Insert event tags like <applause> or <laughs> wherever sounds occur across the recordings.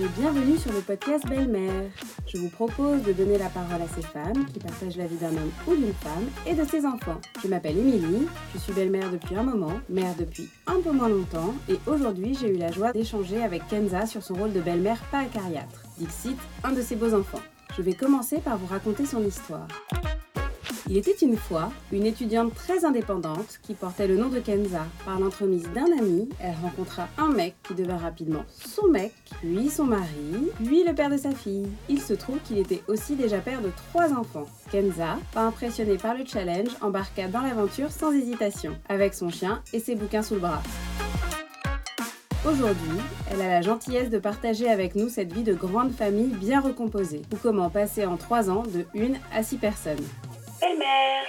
et bienvenue sur le podcast Belle-Mère. Je vous propose de donner la parole à ces femmes qui partagent la vie d'un homme ou d'une femme et de ses enfants. Je m'appelle Émilie, je suis belle-mère depuis un moment, mère depuis un peu moins longtemps et aujourd'hui j'ai eu la joie d'échanger avec Kenza sur son rôle de belle-mère pas acariâtre. Dixit, un de ses beaux enfants. Je vais commencer par vous raconter son histoire. Il était une fois une étudiante très indépendante qui portait le nom de Kenza. Par l'entremise d'un ami, elle rencontra un mec qui devint rapidement son mec, puis son mari, puis le père de sa fille. Il se trouve qu'il était aussi déjà père de trois enfants. Kenza, pas impressionnée par le challenge, embarqua dans l'aventure sans hésitation, avec son chien et ses bouquins sous le bras. Aujourd'hui, elle a la gentillesse de partager avec nous cette vie de grande famille bien recomposée, ou comment passer en trois ans de une à six personnes. Belle-mère.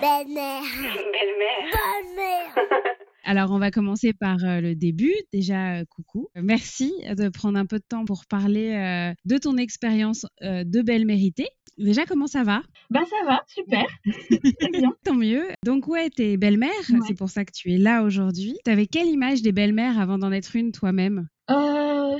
Belle-mère. Belle-mère. Belle-mère. <laughs> Alors, on va commencer par euh, le début. Déjà, euh, coucou. Merci de prendre un peu de temps pour parler euh, de ton expérience euh, de belle méritée. Déjà, comment ça va? Bah ça va, super. <laughs> Très bien. Tant mieux. Donc, ouais, t'es belle-mère. Ouais. C'est pour ça que tu es là aujourd'hui. T'avais quelle image des belles-mères avant d'en être une toi-même? Euh,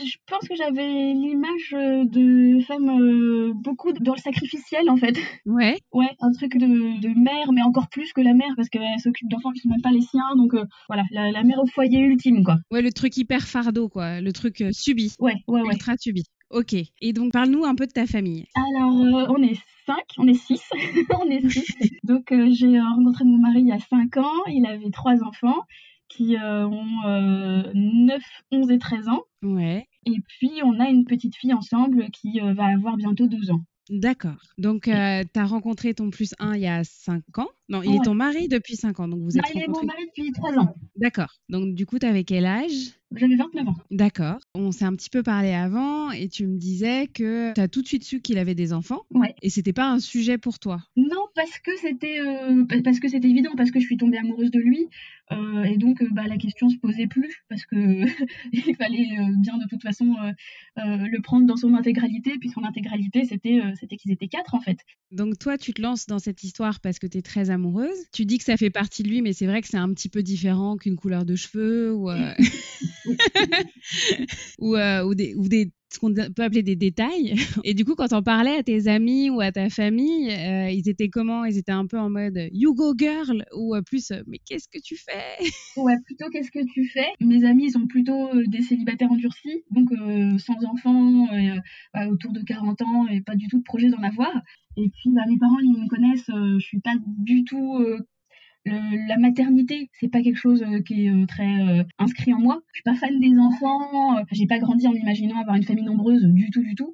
je pense que j'avais l'image euh, de femme euh, beaucoup dans le sacrificiel en fait. <laughs> Ouais. Ouais, un truc de, de mère, mais encore plus que la mère parce qu'elle s'occupe d'enfants qui sont même pas les siens. Donc euh, voilà, la, la mère au foyer ultime quoi. Ouais, le truc hyper fardeau, quoi. Le truc subi. Ouais, ouais, ouais. Ultra subi. Ok. Et donc, parle-nous un peu de ta famille. Alors, euh, on est cinq, on est six, <laughs> on est six. <laughs> Donc, euh, j'ai rencontré mon mari il y a cinq ans. Il avait trois enfants qui euh, ont euh, 9, 11 et 13 ans. Ouais. Et puis, on a une petite fille ensemble qui euh, va avoir bientôt 12 ans. D'accord. Donc, euh, tu as rencontré ton plus 1 il y a 5 ans. Non, il est ton mari depuis 5 ans. Donc, vous êtes il est mon mari depuis 3 ans. D'accord. Donc, du coup, tu avais quel âge? J'avais 29 ans. D'accord. On s'est un petit peu parlé avant et tu me disais que tu as tout de suite su qu'il avait des enfants Ouais. et c'était pas un sujet pour toi? Non, parce que c'était euh, pa- parce que c'était évident, parce que je suis tombée amoureuse de lui. euh, et donc, euh, bah, la question se posait plus, parce que <laughs> il fallait bien de toute façon le prendre dans son intégralité. Puis son intégralité, c'était c'était qu'ils étaient quatre en fait. Donc, toi, tu te lances dans cette histoire parce que tu es très amoureuse. Tu dis que ça fait partie de lui, mais c'est vrai que c'est un petit peu différent qu'une couleur de cheveux ou, euh, <laughs> <laughs> ou, euh, ou des, ou des ce qu'on peut appeler des détails. <laughs> Et du coup, quand on parlais à tes amis ou à ta famille, euh, ils étaient comment? Ils étaient un peu en mode You go girl ou euh, plus euh, Mais qu'est-ce que tu fais? <laughs> Ouais, plutôt qu'est-ce que tu fais? Mes amis, ils sont plutôt des célibataires endurcis, donc sans enfants, bah, autour de 40 ans et pas du tout de projet d'en avoir. Et puis, bah, mes parents, ils me connaissent, euh, je suis pas du tout. La maternité, c'est pas quelque chose euh, qui est euh, très euh, inscrit en moi. Je suis pas fan des enfants. j'ai pas grandi en m'imaginant avoir une famille nombreuse du tout, du tout.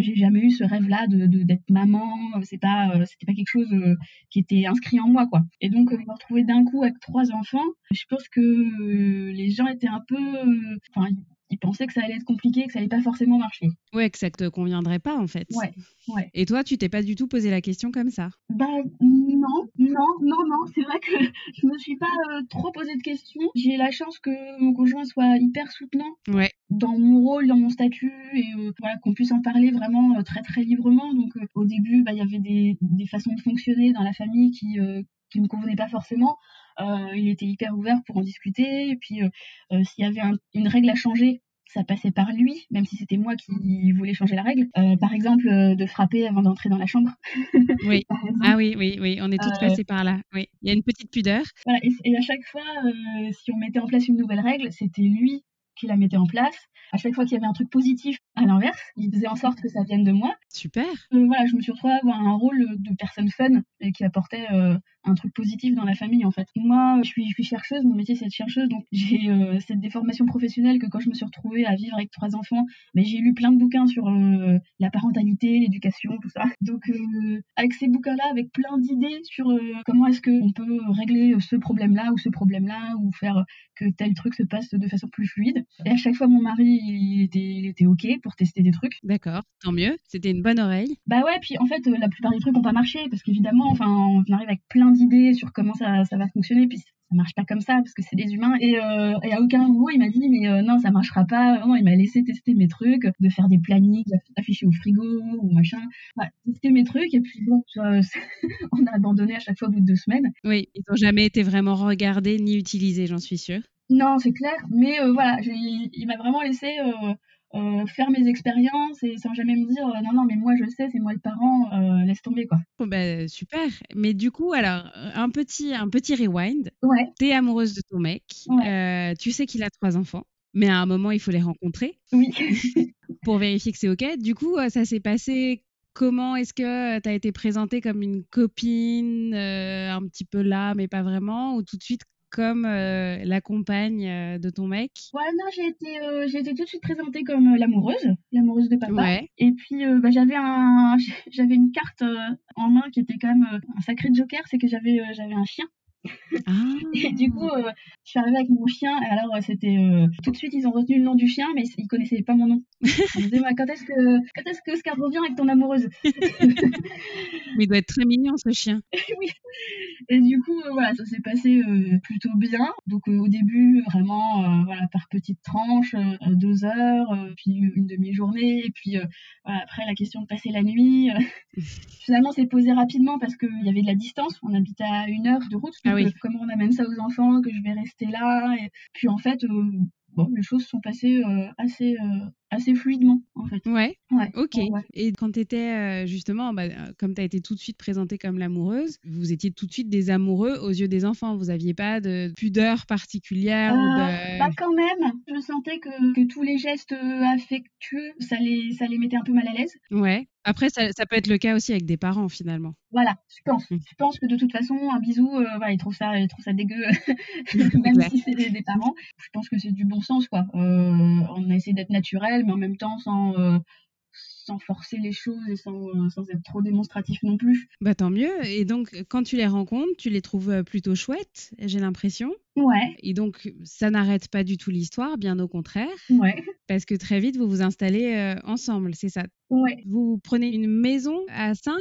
J'ai jamais eu ce rêve-là de d'être maman. C'est pas, c'était pas quelque chose qui était inscrit en moi, quoi. Et donc, me retrouver d'un coup avec trois enfants, je pense que les gens étaient un peu, enfin, ils- pensaient que ça allait être compliqué, que ça allait pas forcément marcher. Ouais, que ça te conviendrait pas en fait. Ouais, ouais. Et toi, tu t'es pas du tout posé la question comme ça? Bah non, non, non, non. C'est vrai que <laughs> je me suis pas euh, trop posé de questions. J'ai la chance que mon conjoint soit hyper soutenant Ouais. dans mon rôle, dans mon statut, et euh, voilà qu'on puisse en parler vraiment euh, très très librement. Donc au début, bah il y avait des, des façons de fonctionner dans la famille qui qui me convenaient pas forcément. Euh, il était hyper ouvert pour en discuter. Et puis euh, euh, s'il y avait un- une règle à changer. Ça passait par lui, même si c'était moi qui voulais changer la règle. Euh, par exemple, euh, de frapper avant d'entrer dans la chambre. <laughs> Oui. Ah oui, oui, oui, on est toutes Euh, passées par là. Oui. Il y a une petite pudeur. Voilà, et, et à chaque fois, si on mettait en place une nouvelle règle, c'était lui qui la mettait en place. À chaque fois qu'il y avait un truc positif, à l'inverse, il faisait en sorte que ça vienne de moi. Super. Euh, voilà, je me suis retrouvée à avoir un rôle de personne fun et qui apportait euh, un truc positif dans la famille en fait. Moi, je suis, je suis chercheuse, mon métier c'est de chercheuse, donc j'ai euh, cette déformation professionnelle que quand je me suis retrouvée à vivre avec trois enfants, mais j'ai lu plein de bouquins sur euh, la parentalité, l'éducation, tout ça. Donc avec ces bouquins-là, avec plein d'idées sur comment est-ce qu'on peut régler ce problème-là ou ce problème-là ou faire que tel truc se passe de façon plus fluide. Et à chaque fois, mon mari, il était, il était OK pour tester des trucs. D'accord. Tant mieux. C'était une bonne oreille. Bah ouais, puis en fait, euh, la plupart des trucs n'ont pas marché parce qu'évidemment, enfin, on arrive avec plein d'idées sur comment ça, ça va fonctionner, puis ça marche pas comme ça parce que c'est des humains. Et, euh, et à aucun moment, il m'a dit, mais euh, non, ça marchera pas. Non, il m'a laissé tester mes trucs, de faire des plannings, afficher au frigo ou machin. Voilà, tester mes trucs, et puis bon, <laughs> on a abandonné à chaque fois au bout de deux semaines. Oui, ils n'ont jamais été vraiment regardés ni utilisés, j'en suis sûre. Non, c'est clair, mais voilà, il m'a vraiment laissé euh, faire mes expériences et sans jamais me dire euh, non non mais moi je sais c'est moi le parent euh, laisse tomber quoi. Bon, bah, super. Mais du coup, alors, un petit, un petit rewind. Ouais. T'es amoureuse de ton mec. Ouais. euh, tu sais qu'il a trois enfants. Mais à un moment, il faut les rencontrer Oui. <laughs> pour vérifier que c'est OK. Du coup, ça s'est passé comment? Est-ce que tu as été présentée comme une copine, euh, un petit peu là, mais pas vraiment? Ou tout de suite comme euh, la compagne euh, de ton mec? Ouais, non, j'ai été, euh, j'ai été tout de suite présentée comme l'amoureuse, l'amoureuse de papa. Ouais. Et puis, bah, j'avais un, <laughs> j'avais une carte en main qui était quand même un sacré joker, c'est que j'avais, j'avais un chien. Ah. Et du coup, euh, je suis arrivée avec mon chien, et alors euh, c'était euh, tout de suite ils ont retenu le nom du chien, mais ils connaissaient pas mon nom. <laughs> Ils me disaient quand est-ce que quand est-ce que Oscar revient avec ton amoureuse <laughs> Mais il doit être très mignon, ce chien. <laughs> Oui. Et du coup, euh, voilà, ça s'est passé plutôt bien. Donc au début, vraiment, voilà, par petites tranches, deux heures, puis une demi-journée, et puis voilà, après la question de passer la nuit. finalement, c'est posé rapidement parce qu'il y avait de la distance. On habitait à une heure de route. Ah comment on amène ça aux enfants, que je vais rester là. Et puis en fait, euh, bon, les choses sont passées euh, assez, euh, assez fluidement, en fait. Ouais. Ouais. Ok. ouais. Et quand tu étais justement, bah, euh, comme tu as été tout de suite présentée comme l'amoureuse, vous étiez tout de suite des amoureux aux yeux des enfants. Vous n'aviez pas de pudeur particulière ou Euh, de... Bah quand même, je sentais que, que tous les gestes euh, affectueux, ça les, ça les mettait un peu mal à l'aise. Ouais. Après, ça, ça peut être le cas aussi avec des parents finalement. Voilà, je pense. Mm. Je pense que de toute façon, un bisou, euh, voilà, ils trouvent ça, ils trouvent ça dégueu, <laughs> Ouais. même si c'est des, des parents. Je pense que c'est du bon sens, quoi. Euh, on a essayé d'être naturel, mais en même temps sans, euh, sans forcer les choses et sans, euh, sans être trop démonstratif non plus. Bah tant mieux. Et donc, quand tu les rencontres, tu les trouves euh, plutôt chouettes, j'ai l'impression. Ouais, Et donc, ça n'arrête pas du tout l'histoire, bien au contraire, ouais, <laughs> parce que très vite, vous vous installez euh, ensemble, c'est ça? ouais. Vous prenez une maison à 5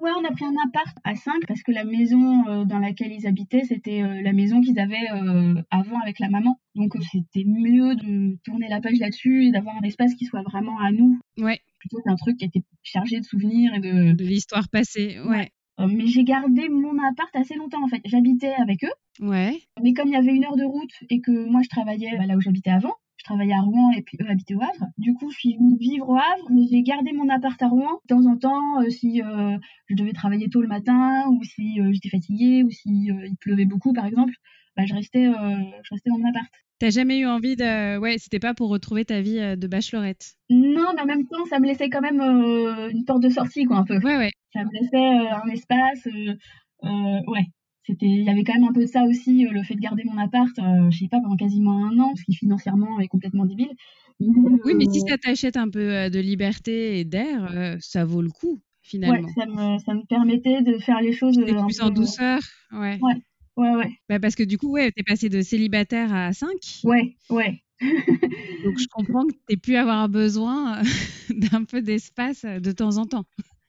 Ouais, on a pris un appart à 5 parce que la maison euh, dans laquelle ils habitaient, c'était euh, la maison qu'ils avaient euh, avant avec la maman. Donc c'était mieux de tourner la page là-dessus et d'avoir un espace qui soit vraiment à nous Ouais, plutôt qu'un truc qui était chargé de souvenirs et de. de l'histoire passée. Ouais. Euh, mais j'ai gardé mon appart assez longtemps en fait. J'habitais avec eux, Ouais. mais comme il y avait une heure de route et que moi je travaillais bah, là où j'habitais avant. Travaillais à Rouen et puis eux habitaient au Havre. Du coup, je suis venue vivre au Havre, mais j'ai gardé mon appart à Rouen. De temps en temps, euh, si euh, je devais travailler tôt le matin, ou si euh, j'étais fatiguée, ou si il pleuvait beaucoup, par exemple, bah, je restais, je restais dans mon appart. T'as jamais eu envie de. Ouais, c'était pas pour retrouver ta vie de bachelorette? Non, mais en même temps, ça me laissait quand même une porte de sortie, quoi, un peu. Ouais, ouais. Ça me laissait un espace. ouais. C'était, il y avait quand même un peu de ça aussi, euh, le fait de garder mon appart, euh, je sais pas, pendant quasiment un an, ce qui financièrement est complètement débile. Oui, mais si euh, ça t'achète un peu euh, de liberté et d'air, ça vaut le coup, ouais, finalement. ça me, ça me permettait de faire les choses un plus peu- en douceur. Ouais. Ouais. Ouais, ouais, Bah, parce que du coup, ouais, t'es passé de célibataire à 5. ouais, ouais. Donc, je comprends que t'aies pu avoir besoin <laughs> d'un peu d'espace de temps en temps.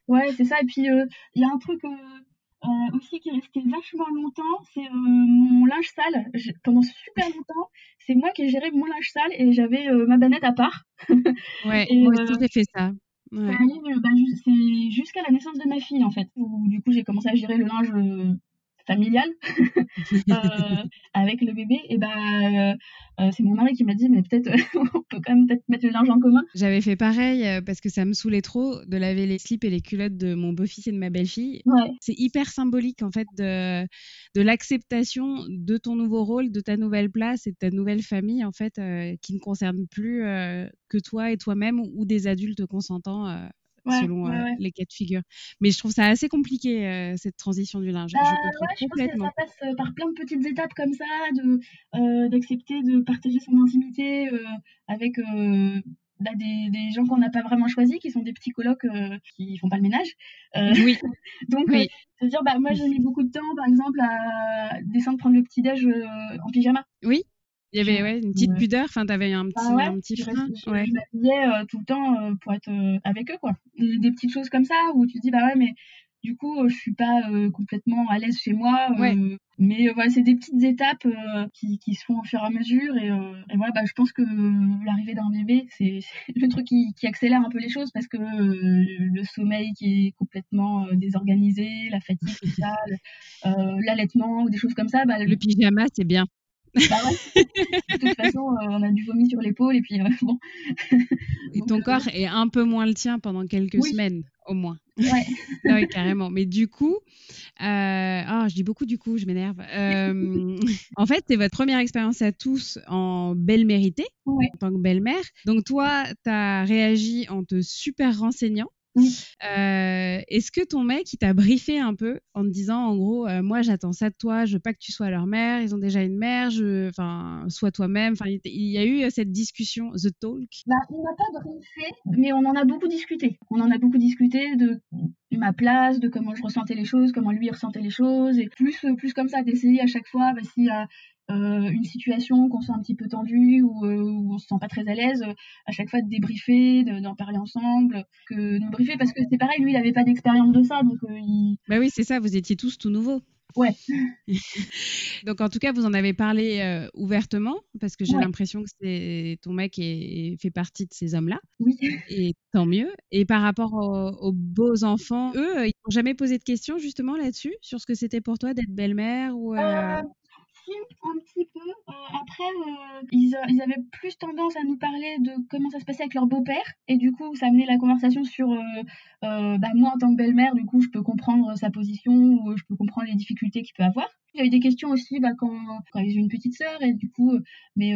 Ouais, c'est ça. Et puis, euh, il y a un truc euh, euh, aussi qui est resté vachement longtemps, c'est euh, mon linge sale. J'ai- Pendant super longtemps, c'est moi qui ai géré mon linge sale et j'avais euh, ma banette à part. <laughs> Ouais, Et, moi aussi, j'ai fait ça. Ouais. Bah, c'est jusqu'à la naissance de ma fille, en fait, où du coup, j'ai commencé à gérer le linge euh, familial <laughs> euh, avec le bébé. Et bah, euh, c'est mon mari qui m'a dit, mais peut-être, <laughs> on peut quand même peut-être mettre le linge en commun. J'avais fait pareil parce que ça me saoulait trop de laver les slips et les culottes de mon beau-fils et de ma belle-fille. Ouais, C'est hyper symbolique en fait de, de l'acceptation de ton nouveau rôle, de ta nouvelle place et de ta nouvelle famille en fait qui ne concerne plus que toi et toi-même ou, des adultes consentants ouais, selon ouais, euh, ouais. les cas de figure. Mais je trouve ça assez compliqué euh, cette transition du linge. Bah, je je pense que complètement. ça passe euh, par plein de petites étapes comme ça, de d'accepter de partager son intimité avec bah, des, des gens qu'on n'a pas vraiment choisis, qui sont des petits colocs euh, qui font pas le ménage. Euh, Oui, <laughs> donc, Oui. euh, dire, bah, moi j'ai mis beaucoup de temps, par exemple, à descendre prendre le petit déj en pyjama. oui. Il y avait ouais, une petite pudeur, enfin, t'avais un petit, Bah ouais, un petit frein. je, Ouais. je m'habillais euh, tout le temps euh, pour être euh, avec eux, quoi. Des, des petites choses comme ça où tu te dis, bah ouais, mais du coup, je suis pas euh, complètement à l'aise chez moi. euh, Ouais. Mais euh, voilà, c'est des petites étapes qui, qui se font au fur et à mesure. Et, et voilà, bah, je pense que l'arrivée d'un bébé, c'est le truc qui, qui accélère un peu les choses parce que le sommeil qui est complètement désorganisé, la fatigue, tout ça, l'allaitement ou des choses comme ça, bah, Le pyjama, c'est bien. Bah ouais. De toute façon, euh, on a du vomi sur l'épaule et puis euh, bon. Et ton euh, corps est un peu moins le tien pendant quelques Oui. semaines, au moins. Ouais. <laughs> Ah oui, carrément. Mais du coup, euh, ah, je dis beaucoup du coup, je m'énerve. Euh, en fait, c'est votre première expérience à tous en belle méritée, Ouais. en tant que belle-mère. Donc toi, tu as réagi en te super renseignant. Oui. Euh, Est-ce que ton mec, il t'a briefé un peu en te disant, en gros, euh, moi, j'attends ça de toi, je veux pas que tu sois leur mère, ils ont déjà une mère, je... enfin, sois toi-même. Enfin, il il y a eu euh, cette discussion, the talk? Bah, on n'a pas briefé, mais on en a beaucoup discuté. On en a beaucoup discuté de ma place, de comment je ressentais les choses, comment lui ressentait les choses, et plus, plus comme ça, d'essayer à chaque fois, bah, a euh, une situation qu'on sent un petit peu tendue ou euh, où on se sent pas très à l'aise, euh, à chaque fois de débriefer, de- d'en parler ensemble, que de briefer, parce que c'est pareil, lui, il avait pas d'expérience de ça, donc il... Bah oui, c'est ça, vous étiez tous tout nouveaux. Ouais. <laughs> Donc en tout cas, vous en avez parlé euh, ouvertement parce que j'ai Ouais. l'impression que c'est ton mec est, fait partie de ces hommes-là Oui. <laughs> et tant mieux. Et par rapport aux, aux beaux enfants, eux, ils n'ont jamais posé de questions justement là-dessus sur ce que c'était pour toi d'être belle-mère ou euh, Euh, un petit peu. Euh, après, euh, ils, ils avaient plus tendance à nous parler de comment ça se passait avec leur beau-père. Et du coup, ça amenait la conversation sur euh, bah, moi, en tant que belle-mère, du coup, je peux comprendre sa position ou je peux comprendre les difficultés qu'il peut avoir. Il y a eu des questions aussi bah, quand, quand ils ont une petite sœur. Et du coup, mais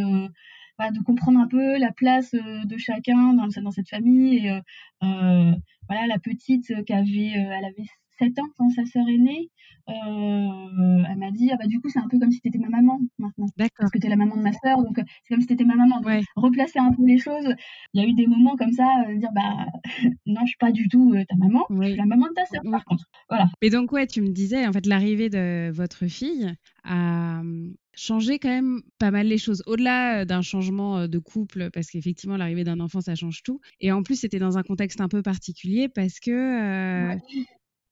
bah, de comprendre un peu la place de chacun dans, dans cette famille. Et voilà, la petite qui elle avait 7 ans quand sa sœur est née. Euh, elle m'a dit ah bah du coup c'est un peu comme si t'étais ma maman maintenant D'accord. parce que t'es la maman de ma sœur donc euh, c'est comme si t'étais ma maman donc, Ouais. replacer un peu les choses il y a eu des moments comme ça euh, dire bah <laughs> non je suis pas du tout ta maman je suis la maman de ta sœur par contre voilà Mais donc ouais, tu me disais en fait l'arrivée de votre fille a hum, changé quand même pas mal les choses. Au-delà d'un changement de couple, parce qu'effectivement l'arrivée d'un enfant ça change tout. Et en plus c'était dans un contexte un peu particulier parce que euh,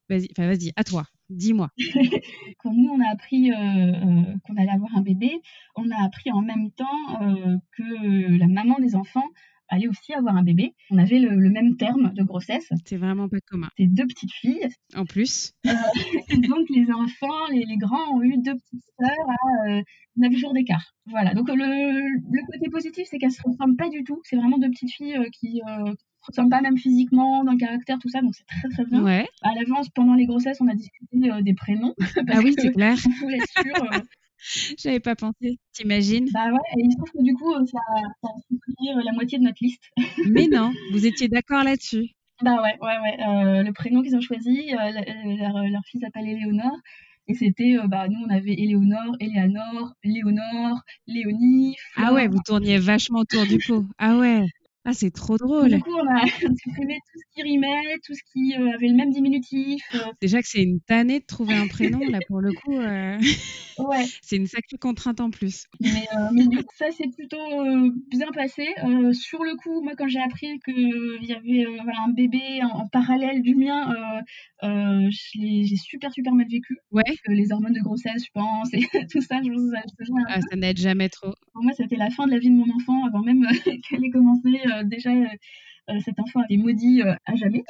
vas-y, enfin vas-y, à toi, dis-moi. <laughs> quand nous on a appris euh, euh, qu'on allait avoir un bébé on a appris en même temps euh, que la maman des enfants allait aussi avoir un bébé on avait le, le même terme de grossesse C'est vraiment pas commun. c'est deux petites filles En plus, Et <laughs> donc les enfants, les, les grands ont eu deux petites sœurs à euh, 9 jours d'écart. Voilà, donc le, le côté positif, c'est qu'elles se ressemblent pas du tout. C'est vraiment deux petites filles qui ressemblent pas même physiquement, dans le caractère, tout ça, donc c'est très très bien. ouais. À l'avance, pendant les grossesses, on a discuté euh, des prénoms. <laughs> Ah oui, c'est clair. on voulait être sûr. euh, <laughs> J'avais pas pensé. T'imagines bah ouais, et il se trouve que du coup, euh, ça, ça a supprimé la moitié de notre liste. <laughs> Mais non, vous étiez d'accord là-dessus. Bah ouais, ouais, ouais. euh, le prénom qu'ils ont choisi, leur, leur fille s'appelle Éléonore. Et c'était, euh, bah, nous, on avait Éléonore, Éléanore, Léonore, Léonie. Ah ouais, vous tourniez vachement autour du pot. Ah ouais. Ah, c'est trop drôle. Du coup, on a <laughs> supprimé tout ce qui rimait, tout ce qui euh, avait le même diminutif. euh, Déjà que c'est une tannée de trouver un prénom, là, pour le coup, euh, <laughs> ouais, <laughs> c'est une sacrée contrainte en plus. mais, mais du coup, ça s'est plutôt bien passé. Sur le coup, moi, quand j'ai appris qu'il y avait voilà, un bébé en, en parallèle du mien, j'ai super, super mal vécu. Ouais, Que les hormones de grossesse, je pense, et tout ça, je vous te jure, un ah, ça n'aide jamais trop. Pour moi, c'était la fin de la vie de mon enfant avant même qu'elle ait commencé. Euh, déjà, euh, euh, cet enfant était maudit à jamais.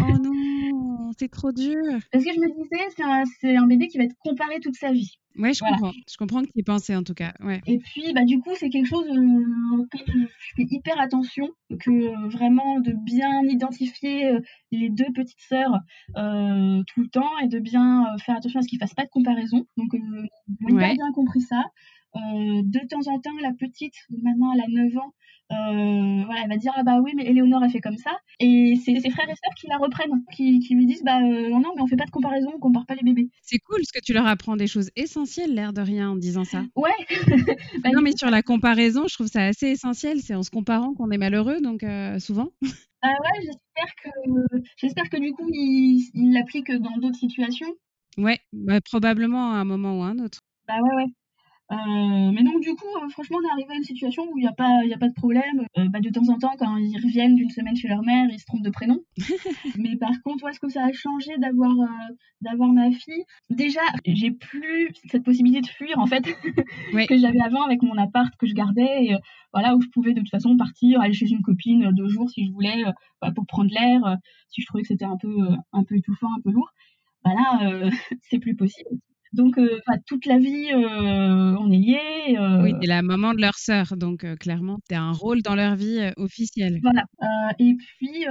Oh non, c'est trop dur. parce que je me disais, c'est un, bébé qui va être comparé toute sa vie. Ouais, je Voilà. comprends. Je comprends que tu y pensais en tout cas. Ouais. Et puis, bah, du coup, c'est quelque chose euh, auquel je fais hyper attention, que euh, vraiment de bien identifier euh, les deux petites sœurs tout le temps et de bien faire attention à ce qu'ils fassent pas de comparaison. Donc, j'ai Ouais. bien compris ça. Euh, de temps en temps, la petite, maintenant elle a 9 ans, euh, voilà, elle va dire ah bah oui mais Éléonore a fait comme ça et c'est ses frères et sœurs qui la reprennent, qui, qui lui disent bah euh, non mais on fait pas de comparaison, on compare pas les bébés. C'est cool parce que tu leur apprends des choses essentielles, l'air de rien, en disant ça. Ouais. <laughs> Bah, Non, mais sur la comparaison, je trouve ça assez essentiel. C'est en se comparant qu'on est malheureux, donc euh, souvent. <laughs> Ah ouais, j'espère que j'espère que du coup il il l'applique dans d'autres situations. Ouais, bah, probablement à un moment ou à un autre. Bah ouais ouais. Euh, mais donc du coup, euh, franchement, on est arrivé à une situation où il n'y a pas, il y a pas de problème. Euh, bah, de temps en temps, quand ils reviennent d'une semaine chez leur mère, ils se trompent de prénom. <laughs> mais par contre, où est-ce que ça a changé d'avoir, euh, d'avoir ma fille? Déjà, j'ai plus cette possibilité de fuir en fait <laughs> Ouais. que j'avais avant avec mon appart que je gardais. Et, voilà, où je pouvais de toute façon partir, aller chez une copine deux jours si je voulais, bah, pour prendre l'air, si je trouvais que c'était un peu, un peu étouffant, un peu lourd. Bah là, <laughs> c'est plus possible. Donc, euh, toute la vie, euh, on est liés. euh, Oui, t'es la maman de leur sœur, donc clairement, t'as un rôle dans leur vie euh, officiel. Voilà. Et puis,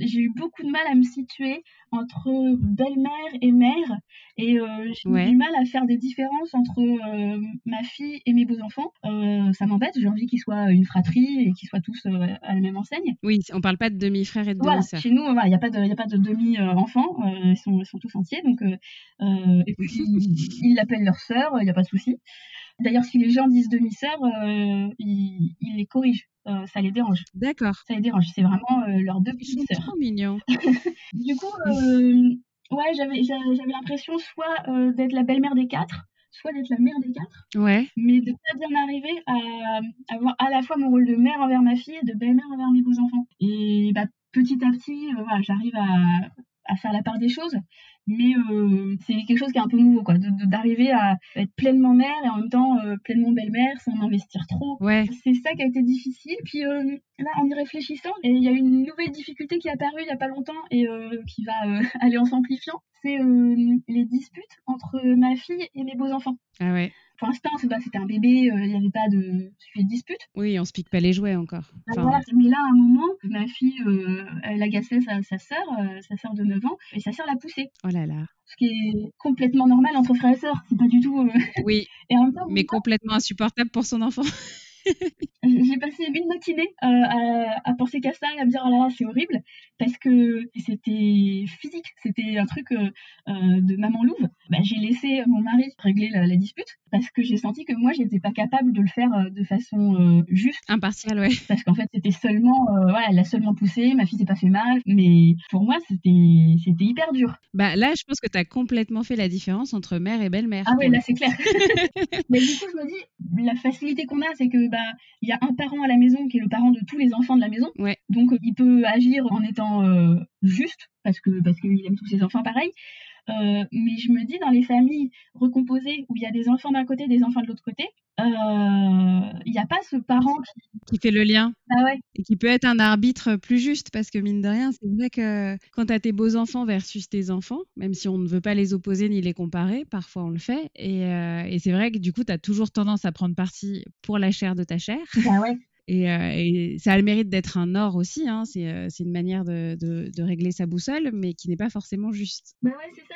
j'ai eu beaucoup de mal à me situer entre belle-mère et mère. Et euh, j'ai eu Ouais. du mal à faire des différences entre euh, ma fille et mes beaux-enfants. Euh, ça m'embête. J'ai envie qu'ils soient une fratrie et qu'ils soient tous à la même enseigne. Oui, on parle pas de demi-frère et de Voilà, demi-sœur. chez nous, il n'y a pas de, demi-enfants, ils, sont, ils sont tous entiers, donc et <laughs> puis, ils l'appellent leur sœur, il n'y a pas de souci. D'ailleurs, si les gens disent demi-sœur, euh, ils, ils les corrigent, euh, ça les dérange, D'accord. ça les dérange, c'est vraiment euh, leurs deux petites sœurs. trop mignons. <laughs> Du coup, euh, ouais, j'avais j'a- j'avais l'impression soit euh, d'être la belle-mère des quatre, soit d'être la mère des quatre, Ouais. mais de pas bien arriver à avoir à la fois mon rôle de mère envers ma fille et de belle-mère envers mes beaux-enfants. Et bah, petit à petit, euh, voilà, j'arrive à, à faire la part des choses, mais euh, c'est quelque chose qui est un peu nouveau, quoi, d'arriver à être pleinement mère et en même temps euh, pleinement belle-mère sans investir trop. Ouais. C'est ça qui a été difficile. Puis euh, là, en y réfléchissant, il y a une nouvelle difficulté qui est apparue il y a pas longtemps et qui va <laughs> aller en s'amplifiant. C'est les disputes entre ma fille et mes beaux-enfants. Ah ouais. Pour l'instant, c'est pas- c'était un bébé, euh, il n'y avait pas de sujet de dispute. Oui, on se pique pas les jouets encore. Ah, Enfin, voilà. Mais là, à un moment, ma fille, euh, elle agaçait sa, sa sœur, euh, sa sœur de 9 ans, et sa sœur l'a poussée. Oh là là. Ce qui est complètement normal entre frères et sœurs. C'est pas du tout. euh, <laughs> Oui, Et en même temps, mais complètement insupportable pour son enfant. <laughs> J'ai passé une matinée euh, à, à penser qu'à ça et à me dire oh là là c'est horrible parce que c'était physique, c'était un truc euh, euh, de maman louve. Bah, j'ai laissé mon mari régler la, la dispute parce que j'ai senti que moi j'étais pas capable de le faire euh, de façon euh, juste Impartial, ouais. parce qu'en fait c'était seulement euh, voilà elle l'a seulement poussé, ma fille s'est pas fait mal mais pour moi c'était c'était hyper dur. Bah là, je pense que tu as complètement fait la différence entre mère et belle-mère. Ah ouais, là c'est clair. <laughs> <laughs> Mais du coup, je me dis, la facilité qu'on a, c'est que bah il y a un parent à la maison qui est le parent de tous les enfants de la maison. Ouais. Donc il peut agir en étant euh, juste parce que parce qu'il aime tous ses enfants pareil. Euh, mais je me dis dans les familles recomposées où il y a des enfants d'un côté, des enfants de l'autre côté, euh, il n'y a pas ce parent qui qui fait le lien ah ouais et qui peut être un arbitre plus juste parce que mine de rien, c'est vrai que quand tu as tes beaux enfants versus tes enfants, même si on ne veut pas les opposer ni les comparer, parfois on le fait. Et, et c'est vrai que du coup, tu as toujours tendance à prendre parti pour la chair de ta chair. bah ouais Et, euh, et ça a le mérite d'être un or aussi. hein. C'est euh, une manière de, régler sa boussole, mais qui n'est pas forcément juste. bah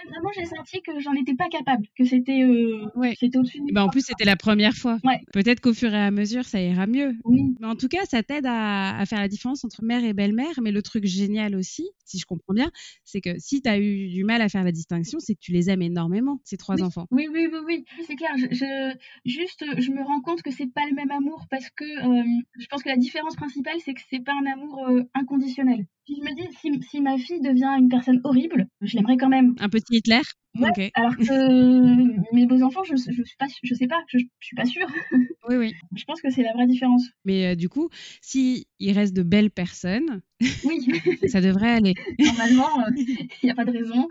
vraiment j'ai senti que j'en étais pas capable que c'était euh, Ouais. c'était au-dessus de Bah, en plus, c'était la première fois. Ouais. Peut-être qu'au fur et à mesure, ça ira mieux. oui Mais en tout cas, ça t'aide à, à faire la différence entre mère et belle-mère. Mais le truc génial aussi, si je comprends bien, c'est que si tu as eu du mal à faire la distinction, c'est que tu les aimes énormément, ces trois Oui. enfants. Oui, oui, oui, oui, c'est clair. Je, je- juste, je me rends compte que c'est pas le même amour parce que euh, je pense que la différence principale, c'est que c'est pas un amour euh, inconditionnel. Puis je me dis, si, si ma fille devient une personne horrible, je l'aimerais quand même. Un petit Hitler Ouais. Alors que euh, <laughs> mes beaux enfants, je, je suis pas, je sais pas, je, je suis pas sûre. Oui, oui. Je pense que c'est la vraie différence. Mais euh, du coup, si il reste de belles personnes, Oui, <laughs> ça devrait aller. <laughs> normalement, il n'y a pas de raison.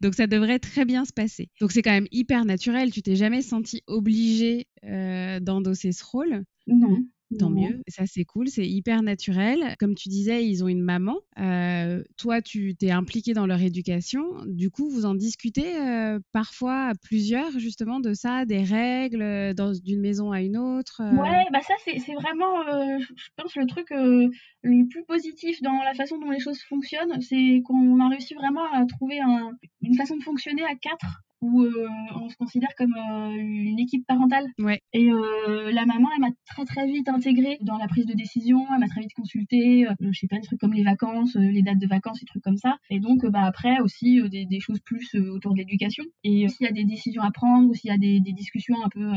Donc ça devrait très bien se passer. Donc c'est quand même hyper naturel. Tu t'es jamais senti obligé euh, d'endosser ce rôle? Non. Tant Non. mieux, ça c'est cool, c'est hyper naturel. Comme tu disais, ils ont une maman. Euh, toi, tu t'es impliqué dans leur éducation. Du coup, vous en discutez euh, parfois à plusieurs, justement, de ça, des règles d'une maison à une autre. euh. Ouais, bah ça c'est vraiment, je pense, le truc le plus positif dans la façon dont les choses fonctionnent, c'est qu'on a réussi vraiment à trouver un- une façon de fonctionner à quatre où euh, on se considère comme euh, une équipe parentale. Ouais. Et euh, la maman, elle m'a très très vite intégrée dans la prise de décision, elle m'a très vite consultée, euh, je sais pas, des trucs comme les vacances, euh, les dates de vacances, des trucs comme ça. Et donc, euh, bah après aussi euh, des, des choses plus euh, autour de l'éducation. Et euh, s'il y a des décisions à prendre ou s'il y a des, des discussions un peu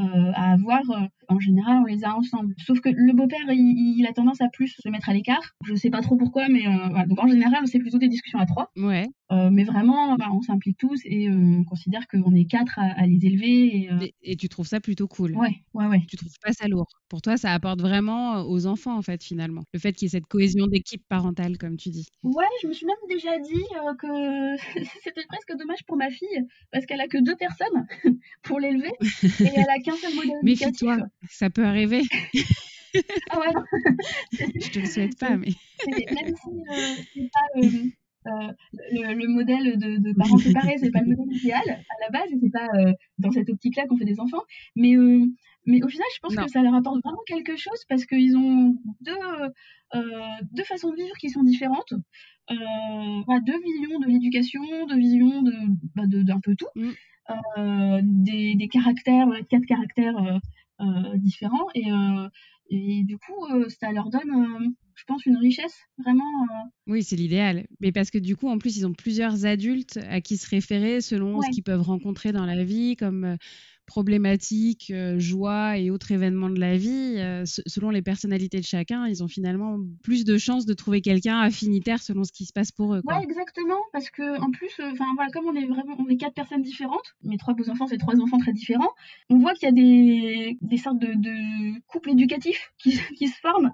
euh, à avoir, euh, en général, on les a ensemble. Sauf que le beau-père, il, il a tendance à plus se mettre à l'écart. Je sais pas trop pourquoi, mais euh, voilà. Donc en général, c'est plutôt des discussions à trois. Ouais. Mais vraiment, bah, on s'implique tous et on considère qu'on est quatre à, à les élever. Et, Et, et tu trouves ça plutôt cool? Ouais, ouais, ouais. Tu trouves pas ça lourd? Pour toi, ça apporte vraiment aux enfants, en fait, finalement. Le fait qu'il y ait cette cohésion d'équipe parentale, comme tu dis. Ouais, je me suis même déjà dit que <laughs> c'était presque dommage pour ma fille parce qu'elle a que deux personnes <laughs> pour l'élever et elle a qu'un seul éducatif. Méfie-toi, ça peut arriver. Ah ouais, <laughs> Je te le souhaite pas, mais. même si euh, c'est pas euh, le, le, modèle de, de parents <laughs> séparés, c'est pas le modèle idéal à la base, et c'est pas dans cette optique-là qu'on fait des enfants. Mais, mais au final, je pense que ça leur apporte vraiment quelque chose parce qu'ils ont deux, deux façons de vivre qui sont différentes. Euh, deux visions de l'éducation, deux visions de bah, d'un peu tout, mm. Euh, des, des, caractères, quatre caractères euh, euh différents. Et, et du coup ça leur donne, je pense, une richesse vraiment. Oui, c'est l'idéal, mais parce que du coup en plus ils ont plusieurs adultes à qui se référer selon ce qu'ils peuvent rencontrer dans la vie, comme problématiques, euh, joie et autres événements de la vie, euh, selon les personnalités de chacun, ils ont finalement plus de chances de trouver quelqu'un affinitaire selon ce qui se passe pour eux. Quoi. Ouais, exactement, parce que en plus, euh, enfin voilà, comme on est vraiment, on est quatre personnes différentes, mes trois beaux enfants, c'est trois enfants très différents, on voit qu'il y a des, des sortes de, de couples éducatifs qui, <laughs> qui se forment,